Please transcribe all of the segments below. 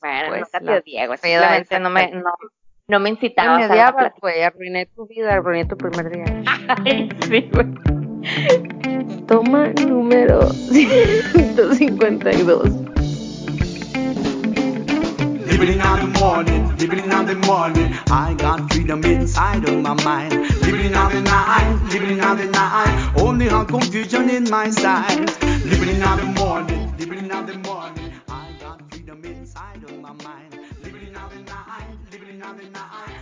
Bueno, Pues, nunca te Simplemente no me, no, no me Me incitaba a odiabas, güey, arruiné tu vida, arruiné tu primer día. Ay, sí, güey. Toma número 152. Living in the morning, living in the morning. I got freedom inside of my mind. Living in the night, living in the night. Only have confusion in my sight. Living in the morning, living in the morning.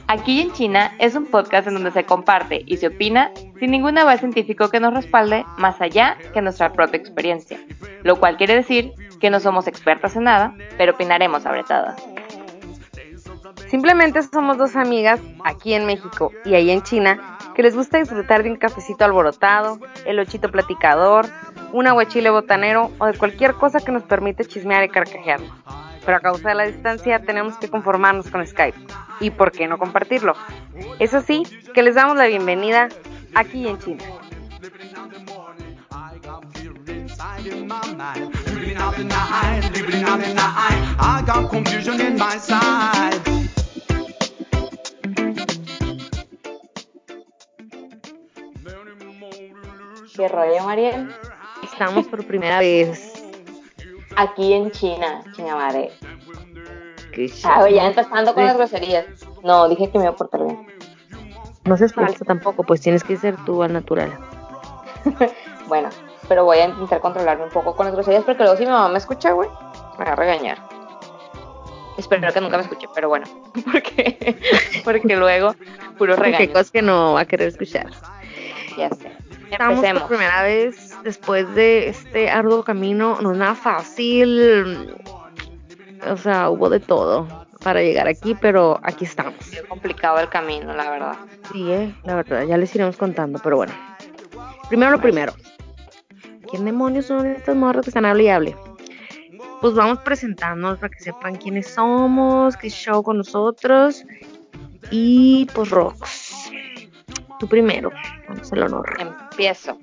Aquí en China es un podcast en donde se comparte y se opina sin ningún aval científico que nos respalde más allá que nuestra propia experiencia, lo cual quiere decir que no somos expertas en nada, pero opinaremos sobre todo. Simplemente somos dos amigas aquí en México y ahí en China que les gusta disfrutar de un cafecito alborotado, el ochito platicador, un aguachile botanero o de cualquier cosa que nos permite chismear y carcajearnos. Pero a causa de la distancia tenemos que conformarnos con Skype. ¿Y por qué no compartirlo? Eso sí, que les damos la bienvenida aquí en China. ¿Qué rollo, Mariel? Estamos por primera vez. Aquí en China, chinga madre. Ah, ya empezando con las groserías. No, dije que me iba a portar bien. No seas falso tampoco, pues tienes que ser tú al natural. Bueno, pero voy a intentar controlarme un poco con las groserías porque luego si mi mamá me escucha, güey, me va a regañar. Espero que nunca me escuche, pero bueno, porque, porque luego puro Qué regaño. cosas que no va a querer escuchar. Ya sé. Estamos Empecemos. por primera vez después de este arduo camino. No es nada fácil. O sea, hubo de todo para llegar aquí, pero aquí estamos. Es complicado el camino, la verdad. Sí, eh, la verdad, ya les iremos contando, pero bueno. Primero lo primero. ¿Quién demonios son estas morras que están hable y hable? Pues vamos presentándonos para que sepan quiénes somos, qué show con nosotros. Y pues Rox. Tú primero, vamos el honor. Empiezo.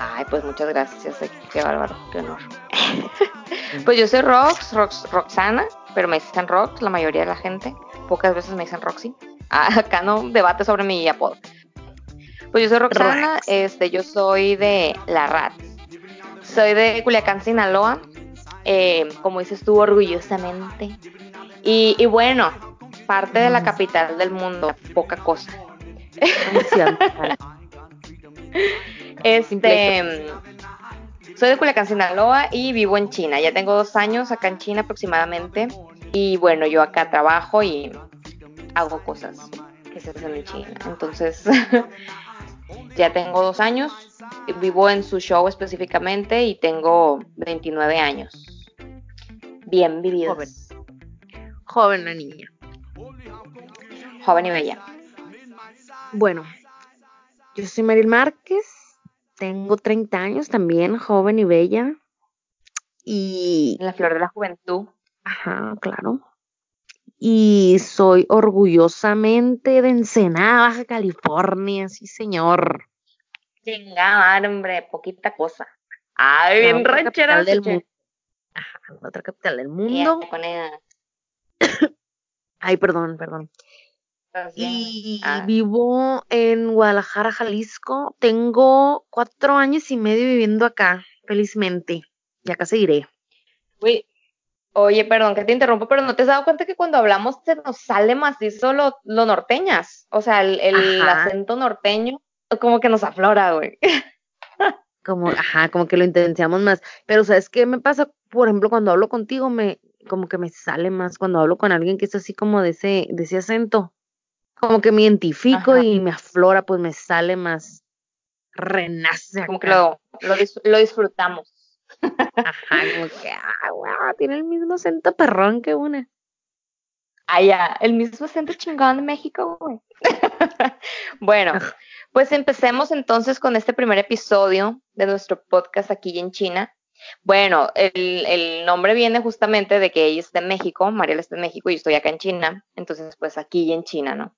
Ay, pues muchas gracias. eh, Qué bárbaro, qué honor. pues yo soy Rox, Rox, Roxana, pero me dicen Rox la mayoría de la gente. Pocas veces me dicen Roxy. Ah, acá no debate sobre mi apodo. Pues yo soy Roxana, Rox. este, yo soy de La Rat. Soy de Culiacán, Sinaloa. eh, como dices tú, orgullosamente. Y, y bueno, parte de la capital del mundo, poca cosa. Este, soy de Culiacán, Sinaloa y vivo en China. Ya tengo dos años acá en China aproximadamente. Y bueno, yo acá trabajo y hago cosas que se hacen en China. Entonces, ya tengo dos años. Vivo en su show específicamente y tengo 29 años. Bien vividos. Joven. Joven la niña. Joven y bella. Bueno, yo soy Maril Márquez, tengo 30 años también, joven y bella. Y, En la flor de la juventud. ajá, claro. Y soy orgullosamente de Ensenada, Baja California, sí señor. Chinga, hombre, poquita cosa. Ay, La bien ranchera. del mundo. Ajá, la otra capital del mundo. con ella, Ay, perdón, perdón. Y ah. vivo en Guadalajara, Jalisco. Tengo cuatro años y medio viviendo acá, felizmente. Y acá seguiré. Güey, Oye, perdón que te interrumpo, pero ¿no te has dado cuenta que cuando hablamos se nos sale macizo lo, lo norteñas? O sea, el, el acento norteño como que nos aflora, güey. Como, ajá, como que lo intenciamos más. Pero, ¿sabes qué me pasa? Por ejemplo, cuando hablo contigo, me, como que me sale más cuando hablo con alguien que es así como de ese, de ese acento. Como que me identifico Ajá. y me aflora, pues me sale más. Renace. Como que lo, lo, dis- lo disfrutamos. Ajá, como que, ah, guau, tiene el mismo acento perrón que una. Allá, el mismo acento chingón de México, güey. bueno, pues empecemos entonces con este primer episodio de nuestro podcast aquí en China. Bueno, el, el nombre viene justamente de que ella está en México, Mariela está en México y yo estoy acá en China, entonces pues aquí en China, ¿no?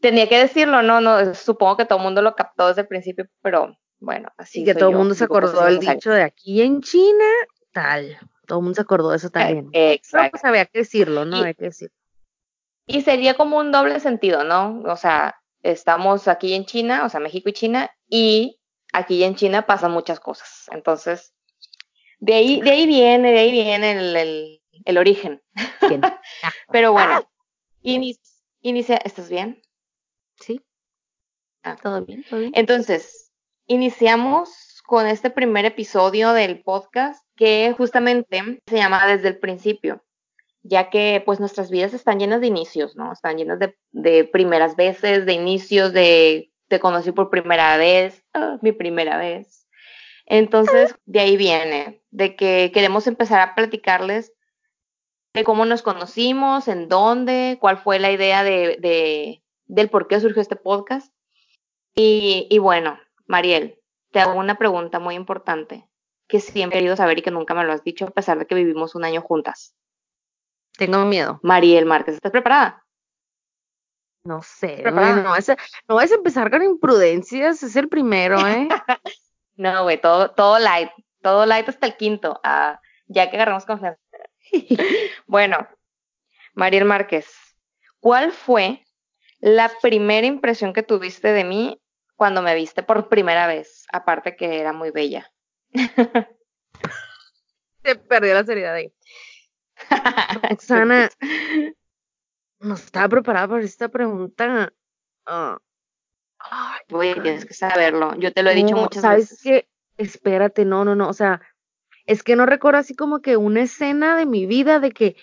Tenía que decirlo, no, no, supongo que todo el mundo lo captó desde el principio, pero bueno, así Y que todo el mundo se cosas acordó del dicho de aquí en China, tal. Todo el mundo se acordó de eso también. Eh, Pero exacto. pues había que decirlo, ¿no? Y- Había que decirlo. Y sería como un doble sentido, ¿no? O sea, estamos aquí en China, o sea, México y China, y aquí en China pasan muchas cosas. Entonces, de ahí, de ahí viene, de ahí viene el, el, el origen. Pero bueno, ini- inicia, ¿estás bien? Sí. Ah. Todo bien, todo bien. Entonces, iniciamos con este primer episodio del podcast que justamente se llama Desde el principio, ya que pues nuestras vidas están llenas de inicios, ¿no? Están llenas de, de primeras veces, de inicios, de te conocí por primera vez, ah, mi primera vez. Entonces, de ahí viene, de que queremos empezar a platicarles de cómo nos conocimos, en dónde, cuál fue la idea de, de del por qué surgió este podcast. Y, y bueno, Mariel, te hago una pregunta muy importante que siempre he querido saber y que nunca me lo has dicho a pesar de que vivimos un año juntas. Tengo miedo. Mariel Márquez, ¿estás preparada? No sé. Preparada. no, vas a, no vas a empezar con imprudencias. Es el primero, ¿eh? No, güey, todo, todo light, todo light hasta el quinto, ah, ya que agarramos confianza. bueno, Mariel Márquez, ¿cuál fue la primera impresión que tuviste de mí cuando me viste por primera vez? Aparte que era muy bella. Te perdí la seriedad ahí. Roxana, no estaba preparada para esta pregunta. Ah. Ay, Güey, tienes que saberlo. Yo te lo he dicho no, muchas ¿sabes veces. qué? Espérate, no, no, no. O sea, es que no recuerdo así como que una escena de mi vida de que,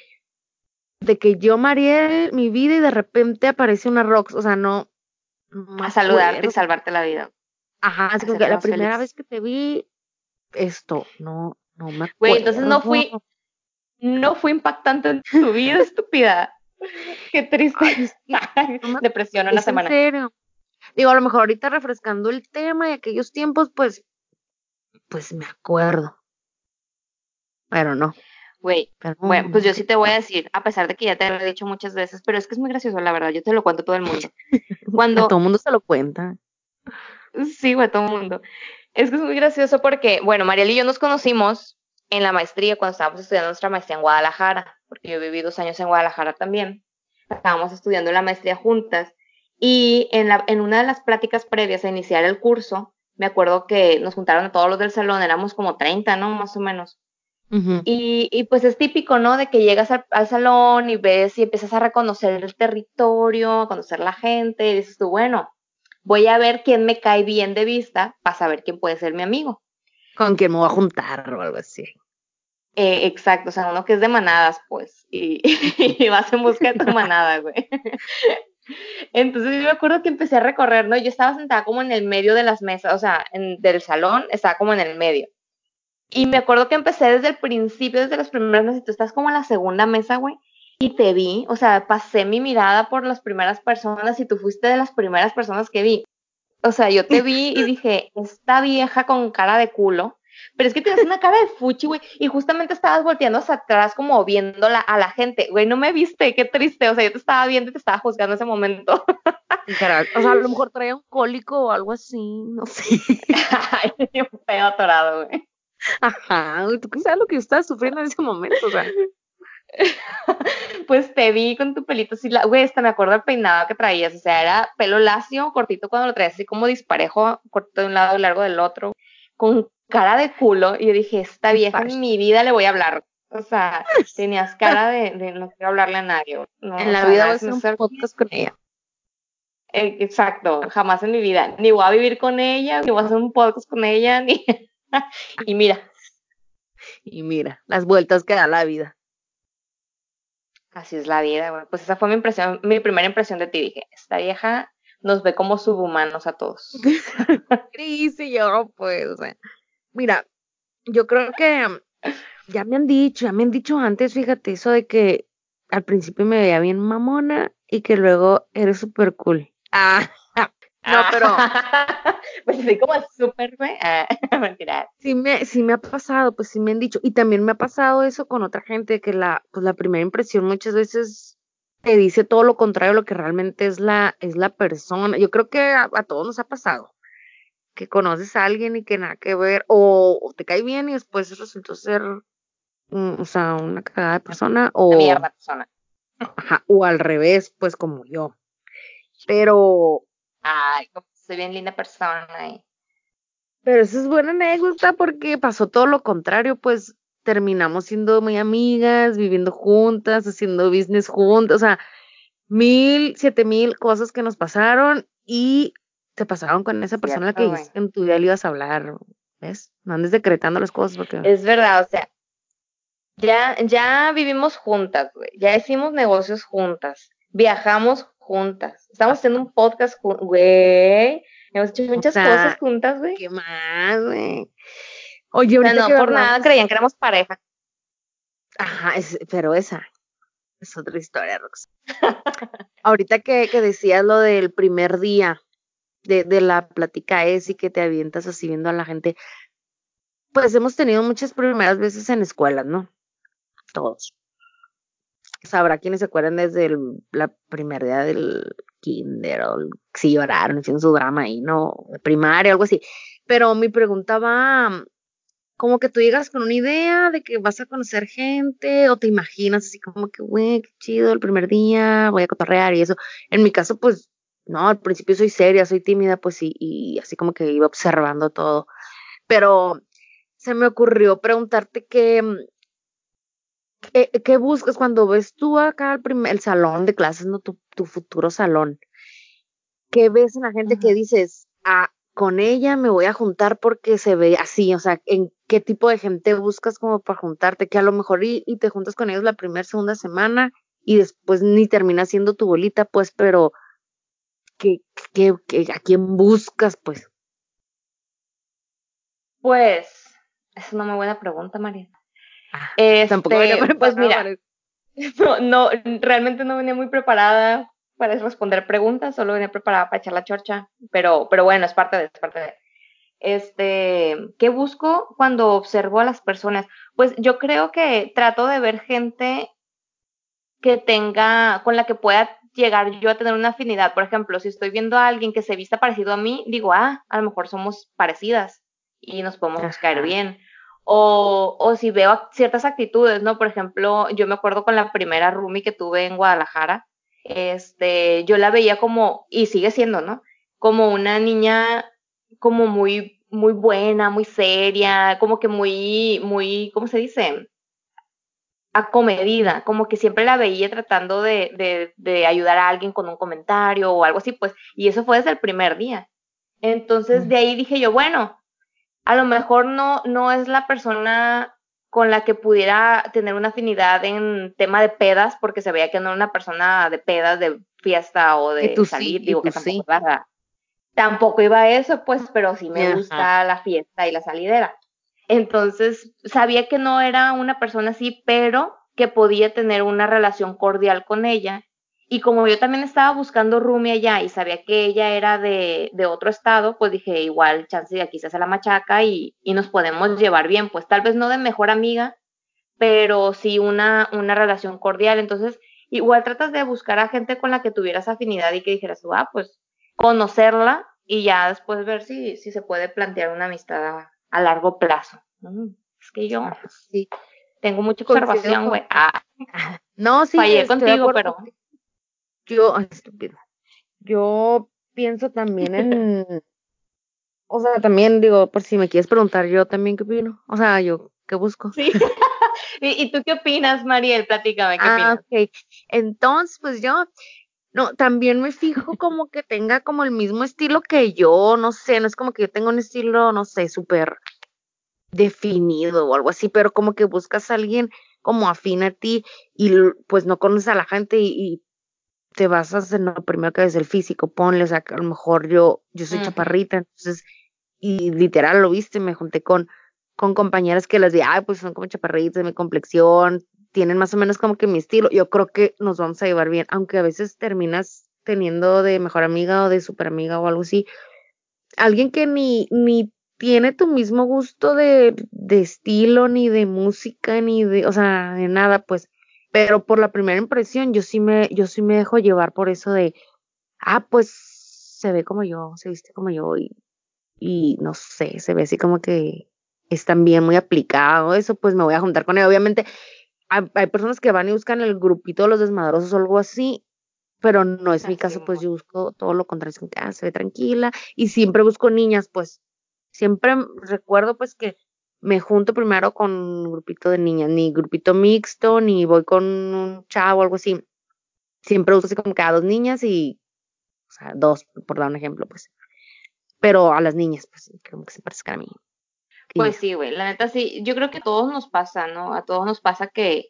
de que yo, Mariel, mi vida y de repente aparece una Rox. O sea, no. A saludarte y salvarte la vida. Ajá, así como que la primera feliz. vez que te vi, esto, no, no me acuerdo. Güey, entonces no fui- No fue impactante en tu vida, estúpida. Qué triste. no me- Depresión una Es en semana. serio. Digo, a lo mejor ahorita refrescando el tema y aquellos tiempos, pues, pues me acuerdo. Pero no. Güey, bueno, pues yo sí te voy a decir, a pesar de que ya te lo he dicho muchas veces, pero es que es muy gracioso, la verdad, yo te lo cuento a todo el mundo. A Cuando, todo el mundo se lo cuenta. Sí, güey, todo el mundo. Es que es muy gracioso porque, bueno, Mariel y yo nos conocimos en la maestría cuando estábamos estudiando nuestra maestría en Guadalajara, porque yo viví dos años en Guadalajara también. Estábamos estudiando la maestría juntas y en, la, en una de las pláticas previas a iniciar el curso, me acuerdo que nos juntaron a todos los del salón, éramos como 30, ¿no? Más o menos. Y, y pues es típico, ¿no? De que llegas al, al salón y ves y empiezas a reconocer el territorio, a conocer la gente, y dices tú, bueno, voy a ver quién me cae bien de vista para saber quién puede ser mi amigo. Con quien me voy a juntar o algo así. Eh, exacto, o sea, uno que es de manadas, pues, y, y vas en busca de tu manada, güey. Entonces yo me acuerdo que empecé a recorrer, ¿no? Yo estaba sentada como en el medio de las mesas, o sea, en, del salón, estaba como en el medio. Y me acuerdo que empecé desde el principio, desde las primeras mesas, y tú estás como en la segunda mesa, güey, y te vi, o sea, pasé mi mirada por las primeras personas y tú fuiste de las primeras personas que vi. O sea, yo te vi y dije, esta vieja con cara de culo, pero es que tienes una cara de fuchi, güey, y justamente estabas volteando hacia atrás como viendo la- a la gente, güey, no me viste, qué triste, o sea, yo te estaba viendo y te estaba juzgando ese momento. O sea, a lo mejor traía un cólico o algo así, no sé. Ay, un pedo atorado, güey. Ajá, tú qué sabes lo que estaba sufriendo en ese momento, o sea. Pues te vi con tu pelito así, la- güey, hasta me acuerdo del peinado que traías, o sea, era pelo lacio, cortito cuando lo traías así como disparejo, corto de un lado y largo del otro, con cara de culo, y yo dije, esta vieja en mi vida le voy a hablar. O sea, tenías cara de, de no quiero hablarle a nadie. No, En la vida voy a hacer un podcast con ella. Eh, Exacto, jamás en mi vida. Ni voy a vivir con ella, ni voy a hacer un podcast con ella, ni... y mira, Y mira, las vueltas que da la vida. así es la vida, güey. Pues esa fue mi impresión, mi primera impresión de ti. Dije, esta vieja nos ve como subhumanos a todos. Cris y yo, pues, mira, yo creo que ya me han dicho, ya me han dicho antes, fíjate, eso de que al principio me veía bien mamona y que luego eres súper cool. Ah, no, pero pues así como súper, güey. Ah, mentira. sí me, sí me ha pasado, pues sí me han dicho, y también me ha pasado eso con otra gente, que la, pues la primera impresión muchas veces te dice todo lo contrario a lo que realmente es la, es la persona. Yo creo que a, a todos nos ha pasado. Que conoces a alguien y que nada que ver, o, o te cae bien y después resultó ser o sea, una cagada de persona o... Una mierda persona. Ajá, o al revés, pues como yo. Pero... Ay, soy bien linda persona. Y... Pero eso es buena anécdota porque pasó todo lo contrario, pues terminamos siendo muy amigas, viviendo juntas, haciendo business juntas, o sea, mil, siete mil cosas que nos pasaron y te pasaron con esa persona que en tu día le ibas a hablar, ¿ves? No andes decretando las cosas porque... Es verdad, o sea, ya, ya vivimos juntas, güey, ya hicimos negocios juntas, viajamos juntas, estamos haciendo un podcast juntas, güey, hemos hecho muchas cosas juntas, güey. ¿Qué más, güey? Oye, ahorita no, por nada creían que éramos pareja. Ajá, pero esa es otra historia, Rox. ahorita que, que decías lo del primer día de, de la plática es y que te avientas así viendo a la gente, pues hemos tenido muchas primeras veces en escuelas, ¿no? Todos. Sabrá quienes se acuerdan desde el la primer día del kinder si lloraron, hicieron su drama ahí, ¿no? Primaria, algo así. Pero mi pregunta va como que tú llegas con una idea de que vas a conocer gente o te imaginas así como que, güey, qué chido el primer día, voy a cotorrear y eso. En mi caso, pues, no, al principio soy seria, soy tímida, pues y así como que iba observando todo. Pero se me ocurrió preguntarte qué, qué, qué buscas cuando ves tú acá el, primer, el salón de clases, no tu, tu futuro salón. ¿Qué ves en la gente que dices, ah, con ella me voy a juntar porque se ve así, o sea, en qué tipo de gente buscas como para juntarte, que a lo mejor y, te juntas con ellos la primera, segunda semana y después ni terminas siendo tu bolita, pues, pero ¿qué, qué, a quién buscas, pues? Pues, es una muy buena pregunta, María. Ah, tampoco venía este, pues mira, no, no, realmente no venía muy preparada para responder preguntas, solo venía preparada para echar la chorcha, pero, pero bueno, es parte de, es parte de. Este, ¿qué busco cuando observo a las personas? Pues yo creo que trato de ver gente que tenga, con la que pueda llegar yo a tener una afinidad. Por ejemplo, si estoy viendo a alguien que se vista parecido a mí, digo, ah, a lo mejor somos parecidas y nos podemos caer bien. O, o si veo ciertas actitudes, ¿no? Por ejemplo, yo me acuerdo con la primera roomie que tuve en Guadalajara, este, yo la veía como, y sigue siendo, ¿no? Como una niña como muy, muy buena, muy seria, como que muy, muy, ¿cómo se dice? acomedida, como que siempre la veía tratando de, de, de, ayudar a alguien con un comentario o algo así, pues, y eso fue desde el primer día. Entonces, de ahí dije yo, bueno, a lo mejor no, no es la persona con la que pudiera tener una afinidad en tema de pedas, porque se veía que no era una persona de pedas, de fiesta o de salir, digo que tampoco, iba, tampoco iba a eso, pues, pero sí me gusta la fiesta y la salidera. Entonces, sabía que no era una persona así, pero que podía tener una relación cordial con ella y como yo también estaba buscando roomie allá y sabía que ella era de, de otro estado, pues dije, igual, chance de aquí se hace la machaca y, y nos podemos llevar bien. Pues tal vez no de mejor amiga, pero sí una, una relación cordial. Entonces, igual tratas de buscar a gente con la que tuvieras afinidad y que dijeras, ah, pues conocerla y ya después ver si, si se puede plantear una amistad a, largo plazo. Mm, es que yo sí tengo mucha observación, güey. Ah, no, sí. Fallé contigo, pero yo, estúpido, yo pienso también en, o sea, también digo, por si me quieres preguntar, yo también qué opino, o sea, yo qué busco. Sí. ¿Y, tú qué opinas, Mariel? Platícame, ¿qué ah, opinas? Entonces, pues yo, no, también me fijo como que tenga como el mismo estilo que yo, no sé, no es como que yo tenga un estilo, no sé, súper definido o algo así, pero como que buscas a alguien como afín a ti y pues no conoces a la gente y te basas en lo primero que es el físico, ponle, o sea, que a lo mejor yo, yo soy chaparrita, entonces, y literal lo viste, me junté con, con compañeras que las de, ay, pues son como chaparritas de mi complexión, tienen más o menos como que mi estilo, yo creo que nos vamos a llevar bien, aunque a veces terminas teniendo de mejor amiga o de super amiga o algo así, alguien que ni, ni tiene tu mismo gusto de, de estilo, ni de música, ni de, o sea, de nada, pues pero por la primera impresión yo sí me, yo sí me dejo llevar por eso de, ah, pues se ve como yo, se viste como yo y, y no sé, se ve así como que es también muy aplicado, eso pues me voy a juntar con él. Obviamente hay, hay personas que van y buscan el grupito de los desmadrosos o algo así, pero no es mi caso, pues yo busco todo lo contrario, ah, se ve tranquila y siempre busco niñas, pues siempre recuerdo pues que me junto primero con un grupito de niñas, ni grupito mixto, ni voy con un chavo o algo así. Siempre uso así como que a dos niñas y, o sea, dos, por dar un ejemplo, pues. Pero a las niñas, pues, como que se parezcan a mí. Pues sí, güey, la neta sí, yo creo que a todos nos pasa, ¿no? A todos nos pasa que,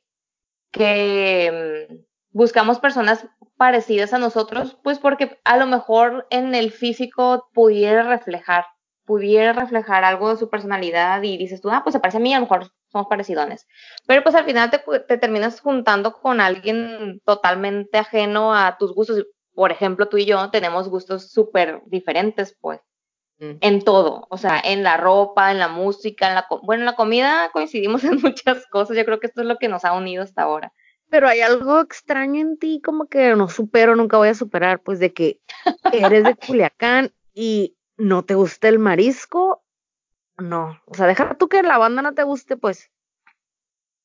que mm, buscamos personas parecidas a nosotros, pues porque a lo mejor en el físico pudiera reflejar, pudiera reflejar algo de su personalidad y dices tú, ah, pues se parece a mí, a lo mejor somos parecidones. Pero pues al final te, te terminas juntando con alguien totalmente ajeno a tus gustos. Por ejemplo, tú y yo tenemos gustos súper diferentes, pues Mm. en todo, o sea, en la ropa, en la música, en la, bueno, en la comida coincidimos en muchas cosas, yo creo que esto es lo que nos ha unido hasta ahora. Pero hay algo extraño en ti, como que no supero, nunca voy a superar, pues de que eres de Culiacán y no te gusta el marisco. No, o sea, deja tú que la banda no te guste, pues.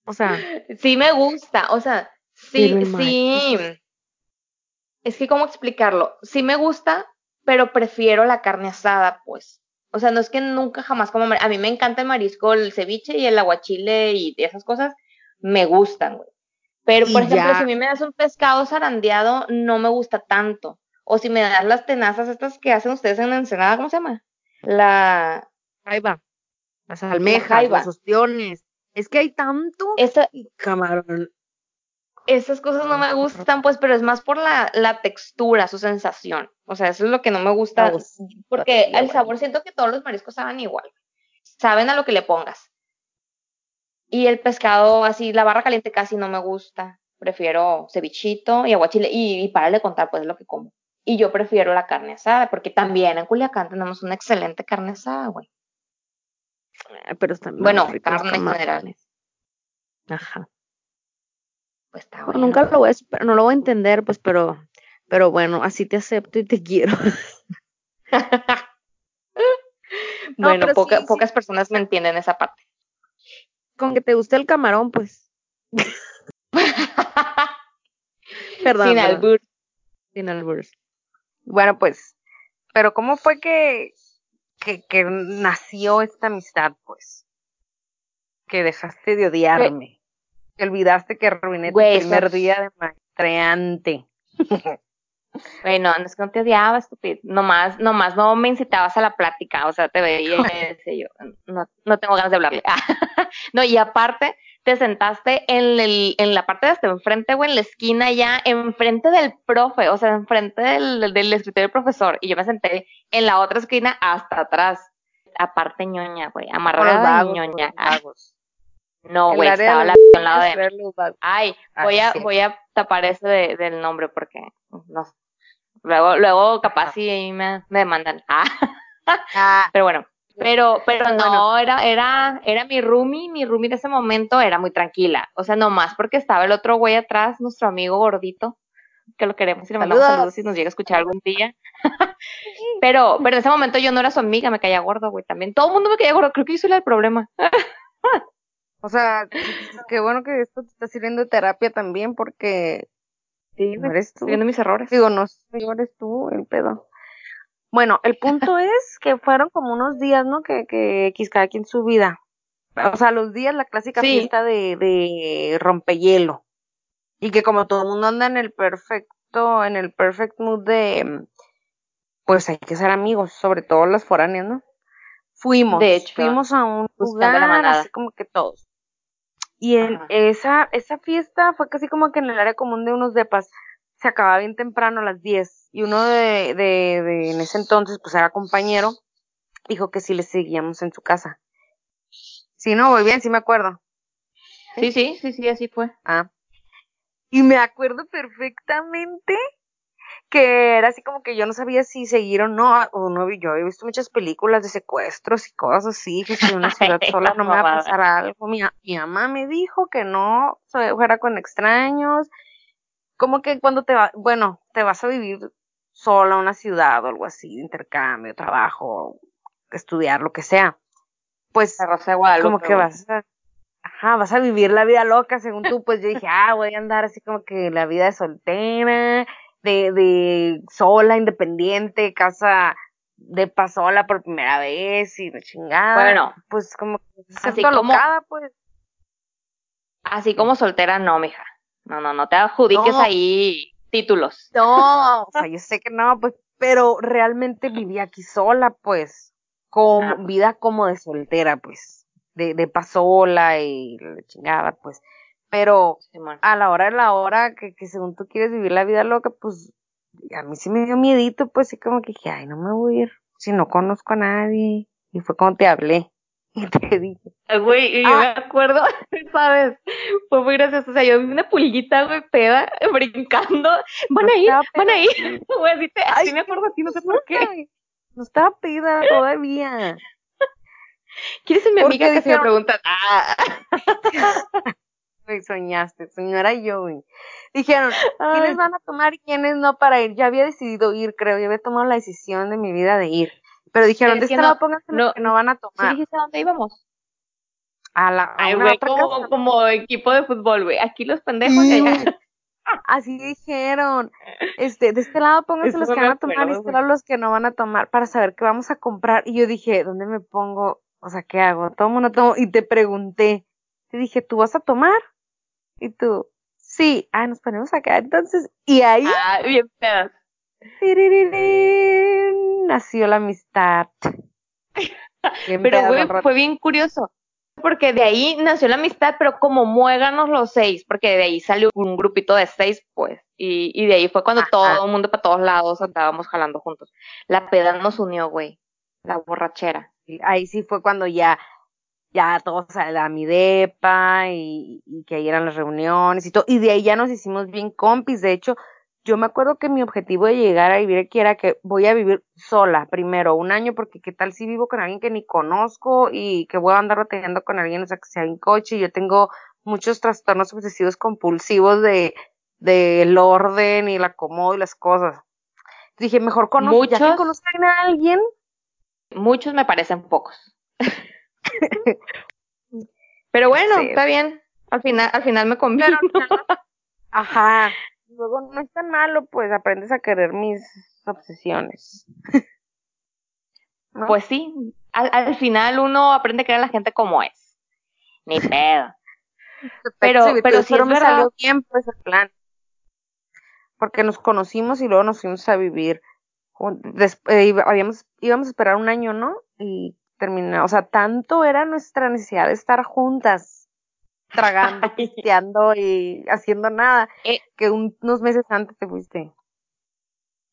O sea, Sí me gusta, o sea, sí, sí, es que cómo explicarlo, sí me gusta, pero prefiero la carne asada, pues. O sea, no es que nunca jamás como, a mí me encanta el marisco, el ceviche y el aguachile y esas cosas, me gustan, güey. Pero, Y por ejemplo, ya- si a mí me das un pescado zarandeado, no me gusta tanto. O si me das las tenazas estas que hacen ustedes en la ensenada, ¿cómo se llama? La, va. Las almejas, jaiba. los ostiones. Es que hay tanto. esa, camarón. esas cosas no me gustan, pues, pero es más por la, la textura, su sensación. O sea, eso es lo que no me gusta. Porque el sabor, siento que todos los mariscos saben igual. Saben a lo que le pongas. Y el pescado, así, la barra caliente casi no me gusta. Prefiero cevichito y aguachile. Y, y para de contar, pues, es lo que como. Y yo prefiero la carne asada, porque también en Culiacán tenemos una excelente carne asada, güey. Pero están Bueno, ricos los carne en general. camarones. Ajá. Pues está Bueno, nunca lo voy a, no lo voy a entender, pues, pero, pero bueno, así te acepto y te quiero. No, bueno, pero poca- sí, sí. pocas personas me entienden esa parte. Con que te guste el camarón, pues. Perdón. Sin albur. Sin albures. Bueno, pues, pero ¿cómo fue que, que, que nació esta amistad, pues? Que dejaste de odiarme. Que olvidaste que arruiné tu primer día de maestreante. Bueno, no es que no te odiaba, estúpido. Nomás, nomás no me incitabas a la plática. O sea, te veía y me decía yo, no, no tengo ganas de hablarle. no, y aparte, te sentaste en, el, en la parte de hasta enfrente, güey, en la esquina ya, enfrente del profe, o sea, enfrente del, del escritorio del profesor. Y yo me senté en la otra esquina hasta atrás. Aparte ñoña, güey, amarrada ñoña. vagos. no, güey, estaba la los a un lado de. Ay, Ah, voy a, voy a tapar ese de- del nombre porque no sé. Luego, luego capaz sí me, me demandan. Ah, Ah, pero bueno. Pero, pero no, Bueno. era, era, era mi roomie, mi roomie de ese momento era muy tranquila. O sea, nomás porque estaba el otro güey atrás, nuestro amigo gordito, que lo queremos y le mandamos Saludos. saludos si nos llega a escuchar algún día. pero, pero en ese momento yo no era su amiga, me caía gordo, güey, también. Todo el mundo me caía gordo, creo que yo soy la del problema. o sea, qué bueno que esto te está sirviendo de terapia también porque Sí, no eres tú. viendo mis errores. Digo, no no eres tú el pedo. Bueno, el punto es que fueron como unos días, ¿no? Que, que X cada quien su vida. O sea, los días, la clásica Sí. fiesta de, de rompehielo. Y que como todo el mundo anda en el perfecto, en el perfect mood de, pues hay que ser amigos, sobre todo las foráneas, ¿no? Fuimos, De hecho, fuimos a un la lugar, así como que todos. Y en Ajá. esa, esa fiesta fue casi como que en el área común de unos depas. Se acababa bien temprano a las 10. Y uno de, de, de en ese entonces, pues era compañero, dijo que sí le seguíamos en su casa. Sí, no, muy bien, sí me acuerdo. Sí, sí, sí, sí, así fue. Ah. Y me acuerdo perfectamente que era así como que yo no sabía si seguir o no, o no, yo he visto muchas películas de secuestros y cosas así, que si en una ciudad sola no me va a pasar algo. Mi, mi mamá me dijo que no fuera con extraños, como que cuando te va, bueno, te vas a vivir sola a una ciudad o algo así, intercambio, trabajo, estudiar, lo que sea. pues de Guadalupe. como que vas a, ajá, vas a vivir la vida loca según tú, pues yo dije, ah, voy a andar así como que la vida de soltera, de, de sola, independiente, casa de pasola por primera vez y la chingada. Bueno, pues como que así como- como pues. así como soltera, no, mija. No, no, no te adjudiques No. ahí títulos. No, o sea, yo sé que no, pues, pero realmente vivía aquí sola, pues, con Ah. vida como de soltera, pues, de, de pasola y la chingada, pues. Pero a la hora de la hora que, que según tú quieres vivir la vida loca, pues, a mí sí me dio miedito, pues, sí como que dije, ay, no me voy a ir si no conozco a nadie. Y fue cuando te hablé y te dije, Güey, y yo Ah. me acuerdo, ¿sabes? Fue muy gracioso. O sea, yo vi una pulguita, güey, peda, brincando. Van No a ir, estaba van a ir. Güey, así, te, así Ay, me acuerdo así, no sé por qué. "Ay, no estaba pida todavía. ¿Quién es mi amiga que se me preguntan? Ah, soñaste, señora yo, güey. Dijeron, ay, ¿quiénes van a tomar y quiénes no para ir? Ya había decidido ir, creo, ya había tomado la decisión de mi vida de ir. Pero dijeron, de este no- lado pónganse los no- que no van a ¿Sí tomar. dijiste a dónde íbamos? A la a Ay, una güey, otra como, casa. como equipo de fútbol, güey. Aquí los pendejos Sí, allá. Así dijeron. Este, de este lado pónganse Eso los que van a tomar y de este lado los que no van a tomar para saber qué vamos a comprar. Y yo dije, ¿dónde me pongo? O sea, ¿qué hago? ¿Tomo o no tomo? Y te pregunté. Te dije, ¿tú vas a tomar? Y tú, sí. Ah, nos ponemos acá entonces. Y ahí Ah, bien nació la amistad. Pero, güey, fue bien curioso. Porque de ahí nació la amistad, pero como muéganos los seis, porque de ahí salió un grupito de seis, pues. Y, y de ahí fue cuando Ajá. todo el mundo para todos lados andábamos jalando juntos. La peda nos unió, güey. La borrachera. Ahí sí fue cuando ya, ya todos a mi depa y, y que ahí eran las reuniones y todo. Y de ahí ya nos hicimos bien compis. De hecho, yo me acuerdo que mi objetivo de llegar a vivir aquí era que voy a vivir sola primero, un año, porque qué tal si vivo con alguien que ni conozco y que voy a andar batallando con alguien, o sea, que sea en coche. y Yo tengo muchos trastornos obsesivos compulsivos de del orden y el acomodo y las cosas. Dije, mejor conozco, ya que Muchos- conozcan a alguien, Muchos me parecen pocos. Pero bueno, Sí. está bien. Al final, al final me convino. Pero Ajá. Luego no es tan malo, pues aprendes a querer mis obsesiones. ¿No? Pues sí, al, al final uno aprende a querer a la gente como es. Ni pedo. pero- Sí, pero sí pero es me verdad. salió bien, pues el plan. Porque nos conocimos y luego nos fuimos a vivir. jun- des- eh, habíamos, íbamos a esperar un año, ¿no? Y terminó. O sea, tanto era nuestra necesidad de estar juntas, tragando, pisteando y haciendo nada, Eh. que un- unos meses antes te fuiste.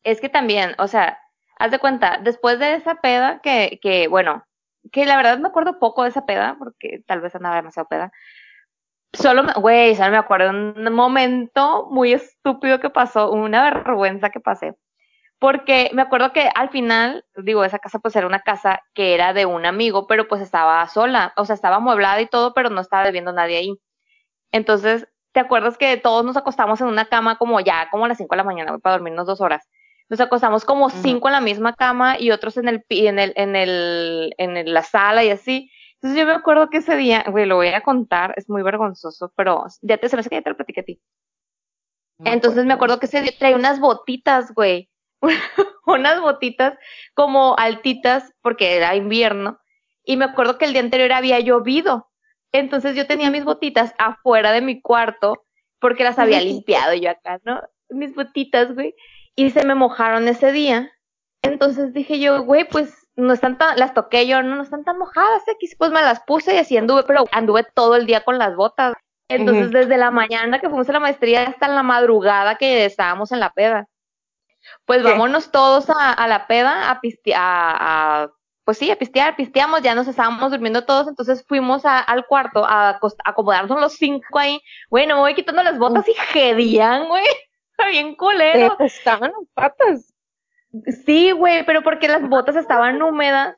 Es que también, o sea, haz de cuenta, después de esa peda, que, que bueno, que la verdad me acuerdo poco de esa peda, porque tal vez andaba demasiado peda. Solo, me- güey, solo me acuerdo un momento muy estúpido que pasó, una vergüenza que pasé. Porque me acuerdo que al final, digo, esa casa pues era una casa que era de un amigo, pero pues estaba sola, o sea, estaba amueblada y todo, pero no estaba viviendo nadie ahí. Entonces, ¿te acuerdas que todos nos acostamos en una cama como ya, como a las 5 de la mañana, para dormirnos dos horas? Nos acostamos como cinco en la misma cama y otros en el, en el, en el, en el- la sala y así. Entonces yo me acuerdo que ese día, güey, lo voy a contar, es muy vergonzoso, pero ya te se me hace que ya te lo platiqué a ti. Entonces me acuerdo que ese día traía unas botitas, güey. unas botitas como altitas porque era invierno. Y me acuerdo que el día anterior había llovido. Entonces yo tenía mis botitas afuera de mi cuarto porque las había limpiado yo acá, ¿no? Mis botitas, güey. Y se me mojaron ese día. Entonces dije yo, güey, pues no están tan, las toqué yo, no, no están tan mojadas X, pues me las puse y así anduve, pero anduve todo el día con las botas. Entonces, desde la mañana que fuimos a la maestría hasta la madrugada que estábamos en la peda. Pues ¿Qué? vámonos todos a, a la peda a pistear, a, a- pues sí, a pistear, pisteamos, ya nos estábamos durmiendo todos, entonces fuimos a- al cuarto a acomodarnos los cinco ahí. Güey, no me voy quitando las botas y gedían, güey. Está bien culero. Estaban las patas. Sí, güey, pero porque las botas estaban húmedas.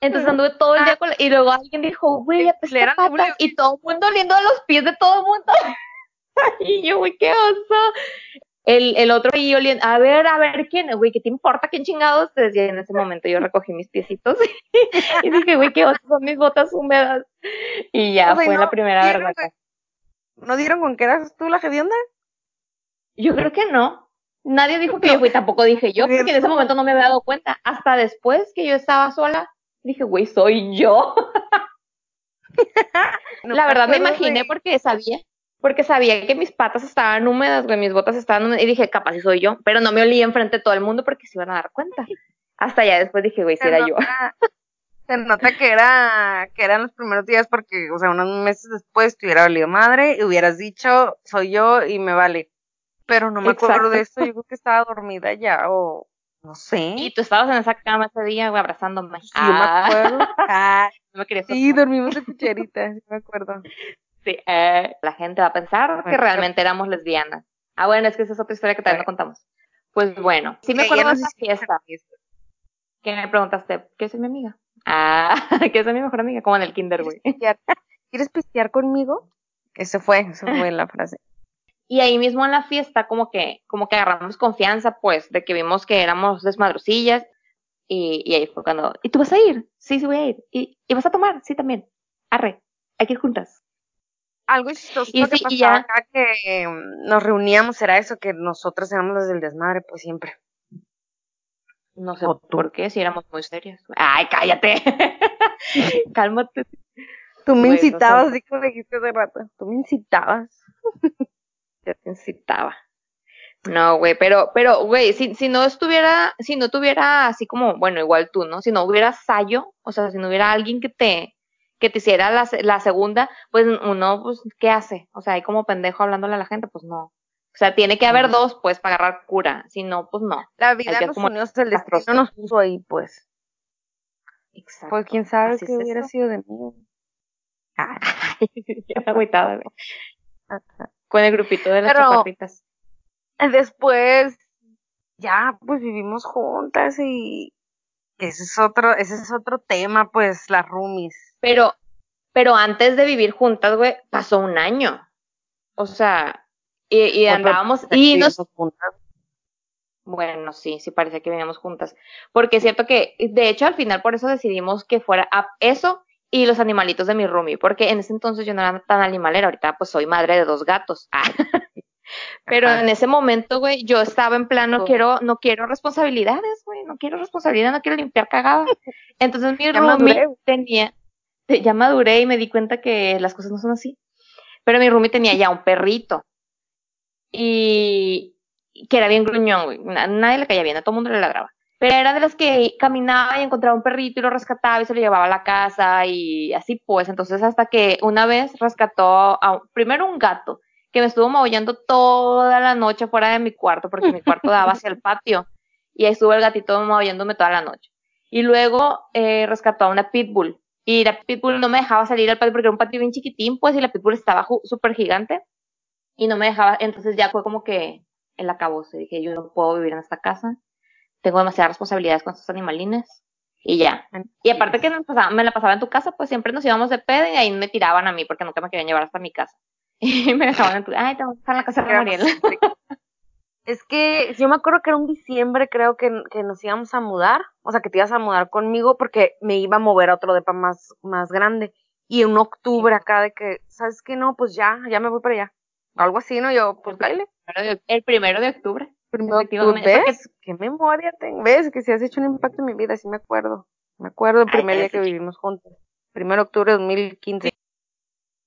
Entonces anduve todo el día con la- y luego alguien dijo, güey, apesta patas", y todo el mundo oliendo a los pies de todo el mundo. y yo, güey, qué oso. El, el otro ahí oliendo, a ver, a ver quién, güey, ¿qué te importa quién chingados? Decía en ese momento yo recogí mis piecitos y dije, güey, qué oso, son mis botas húmedas. Y ya O sea, fue no la primera dieron, verdad. ¿No dieron con que eras tú la hedionda? Yo creo que no. Nadie dijo que yo fui, tampoco dije yo, porque en ese momento no me había dado cuenta. Hasta después que yo estaba sola, dije, güey, soy yo. No la verdad me imaginé de- porque sabía, porque sabía que mis patas estaban húmedas, güey, mis botas estaban húmedas, y dije, capaz si soy yo, pero no me olí enfrente de todo el mundo porque se iban a dar cuenta. Hasta ya después dije, güey, si se era yo. Se nota que era, que eran los primeros días porque, o sea, unos meses después te hubiera valido madre y hubieras dicho, soy yo y me vale. Pero no me acuerdo de eso, yo creo que estaba dormida ya o no sé. Y tú estabas en esa cama ese día, güey, abrazándome. Sí, yo me Ah, acuerdo. Ah, no me querías sí, dormimos de cucharita, sí me acuerdo. Sí, eh, la gente va a pensar que realmente éramos lesbianas. Ah, bueno, es que esa es otra historia que también no contamos. Pues bueno, sí me acuerdo de esa fiesta. Que me preguntaste, ¿qué es mi amiga? Ah, que es mi mejor amiga, como en el kinder, güey. ¿Quieres pistear conmigo? Eso fue, eso fue la frase. Y ahí mismo en la fiesta, como que, como que agarramos confianza, pues, de que vimos que éramos desmadrocillas. Y, y ahí fue cuando, ¿y tú vas a ir? Sí, sí voy a ir. ¿Y, y vas a tomar? Sí, también. Arre, hay que ir juntas. Algo chistoso Y que sí, y pasaba ya. acá que mm, nos reuníamos era eso, que nosotros éramos los del desmadre, pues siempre. No sé O por qué, si éramos muy serias. Ay, cállate. Cálmate. Tú me Bueno, incitabas, así como dijiste hace rato. Tú me incitabas. Ya te incitaba. No, güey, pero, pero, güey, si, si no estuviera, si no tuviera así como, bueno, igual tú, ¿no? Si no hubiera Sayo, o sea, si no hubiera alguien que te, que te hiciera la, la segunda, pues uno, pues, ¿qué hace? O sea, ahí como pendejo hablándole a la gente, pues no. O sea, tiene que haber dos, pues, para agarrar cura. Si no, pues no. La vida que nos como unió, el destino nos puso ahí, pues. Exacto. Pues quién sabe qué es hubiera eso. sido de mí. Ay, agüitada. Con el grupito de las Pero- chaparritas. Después, ya, pues vivimos juntas y ese es otro, ese es otro tema, pues, las roomies. Pero, pero antes de vivir juntas, güey, pasó un año. O sea, y, y andábamos, pero y nos, juntas. bueno, sí, sí parecía que veníamos juntas. Porque es cierto que, de hecho, al final por eso decidimos que fuera a- eso y los animalitos de mi roomie. Porque en ese entonces yo no era tan animalera, ahorita pues soy madre de dos gatos. Pero Ajá. en ese momento, güey, yo estaba en plan, no quiero, no quiero responsabilidades, no quiero responsabilidad, no quiero limpiar cagada. Entonces mi roomie tenía, ya maduré y me di cuenta que las cosas no son así. Pero mi roomie tenía ya un perrito. Y que era bien gruñón, güey. Na- Nadie le caía bien, a todo el mundo le ladraba. Pero era de las que caminaba y encontraba un perrito y lo rescataba y se lo llevaba a la casa y así pues. Entonces hasta que una vez rescató a, primero un gato que me estuvo maullando toda la noche fuera de mi cuarto porque mi cuarto daba hacia el patio y ahí estuvo el gatito maullándome toda la noche. Y luego eh, rescató a una pitbull y la pitbull no me dejaba salir al patio porque era un patio bien chiquitín pues y la pitbull estaba súper gigante y no me dejaba, entonces ya fue como que el acabose. Dije, yo no puedo vivir en esta casa, tengo demasiadas responsabilidades con estos animalines y ya. Y aparte que me, la pasaba en tu casa, pues siempre nos íbamos de pedo y ahí me tiraban a mí porque nunca me querían llevar hasta mi casa. Y me dejaban en tu, ay, te voy a dejar en la casa de. Es que yo me acuerdo que era un diciembre, creo que, que nos íbamos a mudar, o sea, que te ibas a mudar conmigo porque me iba a mover a otro depa más, más grande. Y en octubre acá de que, ¿sabes qué? No, pues ya, ya me voy para allá. Algo así, ¿no? Yo, pues baile. El primero de octubre. Primero, ¿tú ¿Ves? ¿Qué memoria tengo? ¿Ves? Que si has hecho un impacto en mi vida, sí me acuerdo. Me acuerdo el Ay, primer día que vivimos juntos. Primero de octubre de 2015.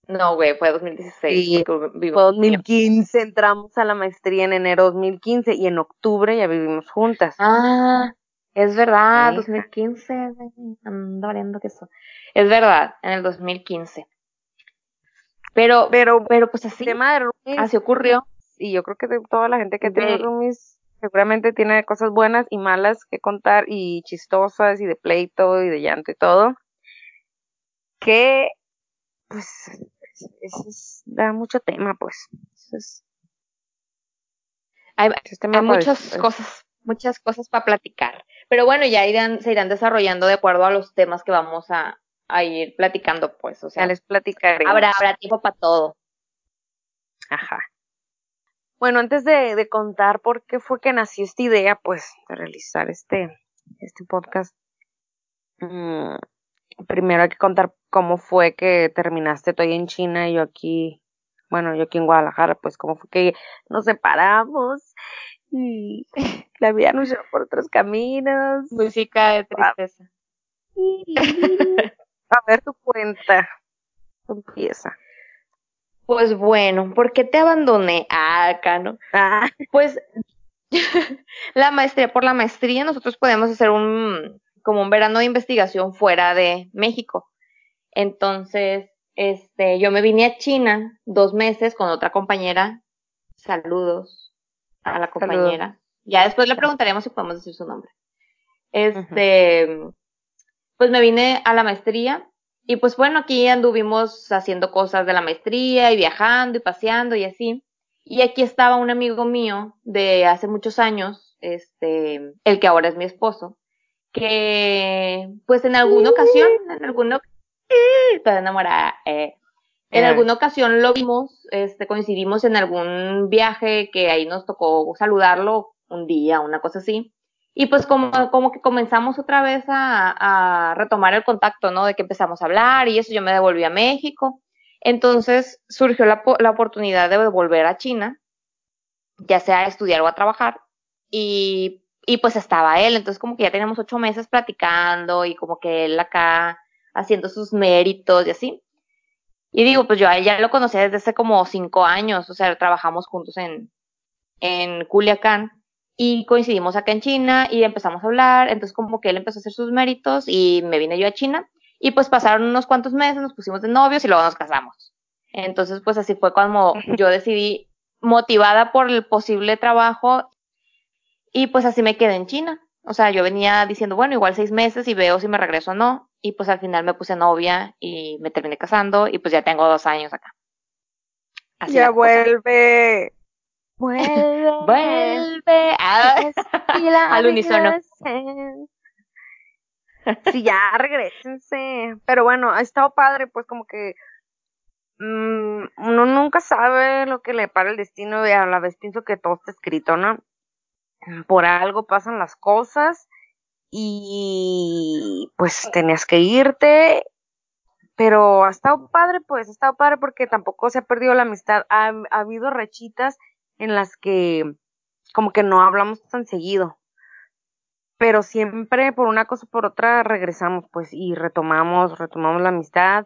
No, güey, fue 2016. Sí, porque vivo- Fue 2015, entramos a la maestría en enero de 2015 y en octubre ya vivimos juntas. Ah, es verdad, hija. 2015, güey, ando valiendo que eso. Es verdad, en el 2015. Pero, Pero pero pues el así, tema de roomies, así ocurrió. y yo creo que toda la gente que tiene roomies seguramente tiene cosas buenas y malas que contar y chistosas y de pleito y de llanto y todo. Que, pues, eso es- da mucho tema, pues. Es, Hay, es hay muchas cosas, muchas cosas para platicar. Pero bueno, ya irán, se irán desarrollando de acuerdo a los temas que vamos a, a ir platicando, pues. O sea, Ya les platicaré. habrá, habrá tiempo para todo. Ajá. Bueno, antes de, de contar por qué fue que nació esta idea, pues, de realizar este, este podcast, mm, primero hay que contar cómo fue que terminaste tú ahí en China y yo aquí, bueno, yo aquí en Guadalajara, pues cómo fue que nos separamos y la vida nos llevó por otros caminos. Música de tristeza. A ver tu cuenta. Empieza. Pues bueno, ¿por qué te abandoné? Ah, acá, ¿no? Ah, Pues la maestría, por la maestría nosotros podemos hacer un, como un verano de investigación fuera de México. Entonces, este, yo me vine a China dos meses con otra compañera. Saludos a la compañera. Ya después le preguntaremos si podemos decir su nombre. Este, pues me vine a la maestría y pues bueno, aquí anduvimos haciendo cosas de la maestría y viajando y paseando y así. Y aquí estaba un amigo mío de hace muchos años, este, el que ahora es mi esposo, que pues en alguna ocasión, en alguna, estoy enamorada, eh, en alguna ocasión lo vimos, este, coincidimos en algún viaje que ahí nos tocó saludarlo un día, una cosa así. Y pues como, como que comenzamos otra vez a, a retomar el contacto, ¿no? De que empezamos a hablar y eso, yo me devolví a México. Entonces surgió la, la oportunidad de volver a China, ya sea a estudiar o a trabajar. Y, y pues estaba él, entonces como que ya teníamos ocho meses platicando y como que él acá haciendo sus méritos y así. Y digo, pues yo a él ya lo conocía desde hace como cinco años, o sea, trabajamos juntos en, en Culiacán y coincidimos acá en China y empezamos a hablar, entonces como que él empezó a hacer sus méritos y me vine yo a China y pues pasaron unos cuantos meses, nos pusimos de novios y luego nos casamos. Entonces pues así fue cuando yo decidí, motivada por el posible trabajo y pues así me quedé en China. O sea, yo venía diciendo, bueno, igual seis meses y veo si me regreso o no. Y pues al final me puse novia y me terminé casando y pues ya tengo dos años acá. Así ya vuelve. Vuelve. Vuelve. Ah, Al unísono. Sí, ya, regresense. Pero bueno, ha estado padre, pues como que mm, uno nunca sabe lo que le para el destino y a la vez pienso que todo está escrito, ¿no? Por algo pasan las cosas y pues tenías que irte, pero ha estado padre, pues ha estado padre porque tampoco se ha perdido la amistad. Ha, ha habido rechitas en las que como que no hablamos tan seguido pero siempre por una cosa o por otra regresamos pues y retomamos, retomamos la amistad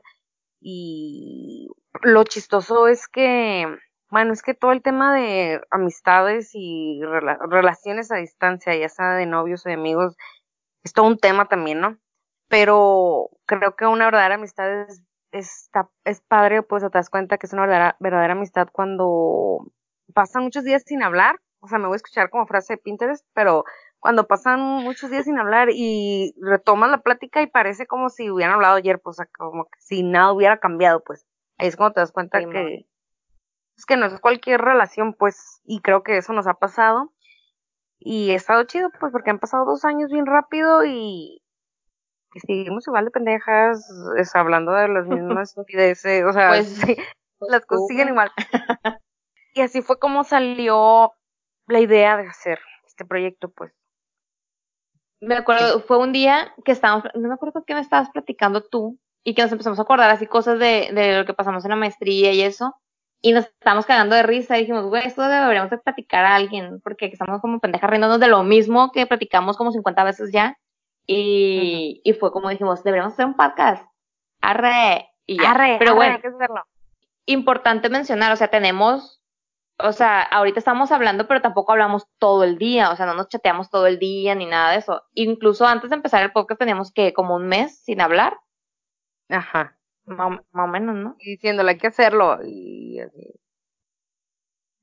y lo chistoso es que, bueno, es que todo el tema de amistades y rela- relaciones a distancia, ya sea de novios o de amigos, es todo un tema también, ¿no? Pero creo que una verdadera amistad es, es padre, pues te das cuenta que es una verdadera, verdadera amistad cuando pasan muchos días sin hablar, o sea, me voy a escuchar como frase de Pinterest, pero cuando pasan muchos días sin hablar y retoman la plática y parece como si hubieran hablado ayer, pues como que si nada hubiera cambiado, pues. Ahí es cuando te das cuenta que es que no es cualquier relación, pues, y creo que eso nos ha pasado y ha estado chido, pues, porque han pasado dos años bien rápido y, y seguimos igual de pendejas, es, hablando de las mismas estupideces, o sea, Pues, sí, las cosas siguen igual. y así fue como salió la idea de hacer este proyecto, pues. Me acuerdo, fue un día que estábamos, no me acuerdo qué me estabas platicando tú, y que nos empezamos a acordar así cosas de, de lo que pasamos en la maestría y eso, y nos estábamos cagando de risa, y dijimos, güey, esto deberíamos de platicar a alguien, porque estamos como pendejas riéndonos de lo mismo que platicamos como 50 veces ya, y, y fue como dijimos, deberíamos hacer un podcast, arre, y ya, Arre, pero arre, bueno, hay que hacerlo. importante mencionar, o sea, tenemos, o sea, ahorita estamos hablando, pero tampoco hablamos todo el día, o sea, no nos chateamos todo el día ni nada de eso. Incluso antes de empezar el podcast teníamos que como un mes sin hablar, Ajá. Más, más o menos, ¿no? Y diciéndole hay que hacerlo y así.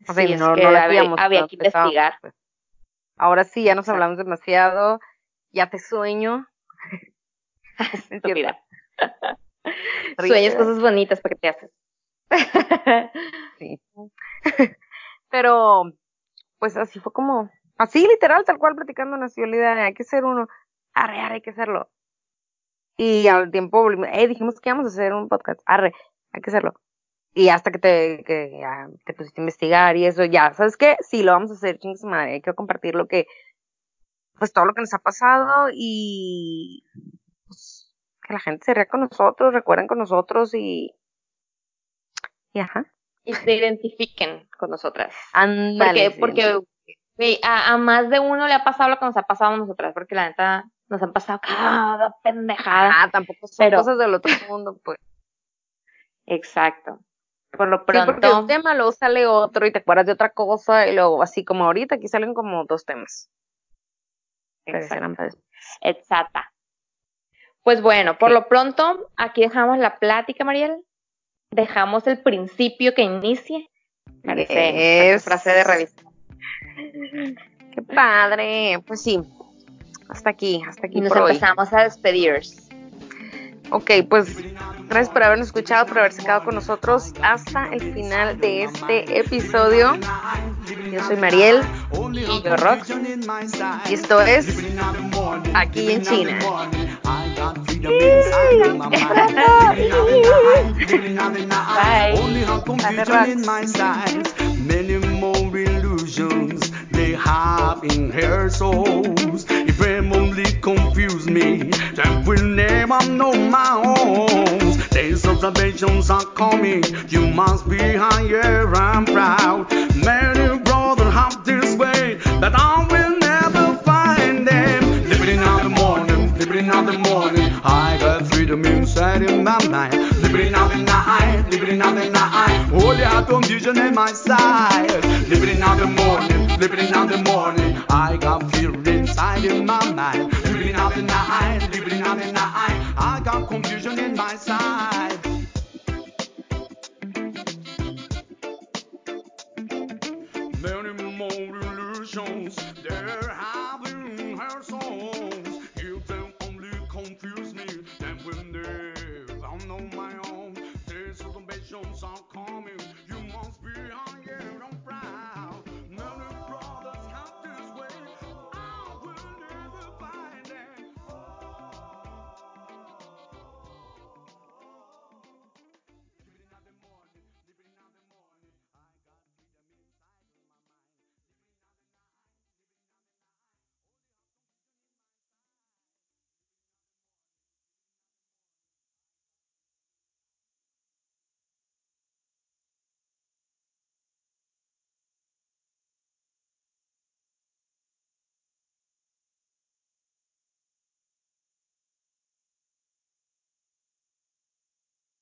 O sea, Sí, y es no, que no lo había- no que investigar. pues. Ahora sí, ya nos Exacto. hablamos demasiado, ya te sueño. Ríete. Sueñas cosas bonitas para que te haces. Sí. Pero, pues así fue como, así literal, tal cual platicando nació la idea, hay que ser uno, arre, arre, hay que hacerlo. Y al tiempo eh, dijimos que íbamos a hacer un podcast, arre, hay que hacerlo. y hasta que te, que ya te pusiste a investigar y eso, ya, ¿sabes qué? Sí, lo vamos a hacer, chingue su madre, hay que compartir lo que, pues todo lo que nos ha pasado y pues, que la gente se ría con nosotros, recuerden con nosotros y, y ajá. Y se identifiquen con nosotras. Ándale. Porque, porque a más de uno le ha pasado lo que nos ha pasado a nosotras, porque la neta nos han pasado cada pendejada. Ah, tampoco son Pero- cosas del otro mundo, pues. Exacto. Por lo Sí, porque pronto, un tema luego sale otro y te acuerdas de otra cosa y luego así como ahorita aquí salen como dos temas. Exacto. Exacta. Pues bueno, por lo pronto, aquí dejamos la plática, Mariel. Dejamos el principio que inicie. Parece Yes. frase de revista. Qué padre. Pues sí. Hasta aquí, hasta aquí Y nos por hoy. empezamos a despedir. Ok, pues gracias por habernos escuchado, por haberse quedado con nosotros hasta el final de este episodio. Yo soy Mariel Y yo, Rox. y esto es Aquí en China. Bye. Only confuse me, then will never know my own. Days of salvations are coming. You must be higher and proud. Many brothers have this way that I will never find them. Living in the morning, living in the morning. I got freedom inside in my mind. Living in the night, living in the night. Only have confusion in my side. Living in the morning, living in the morning.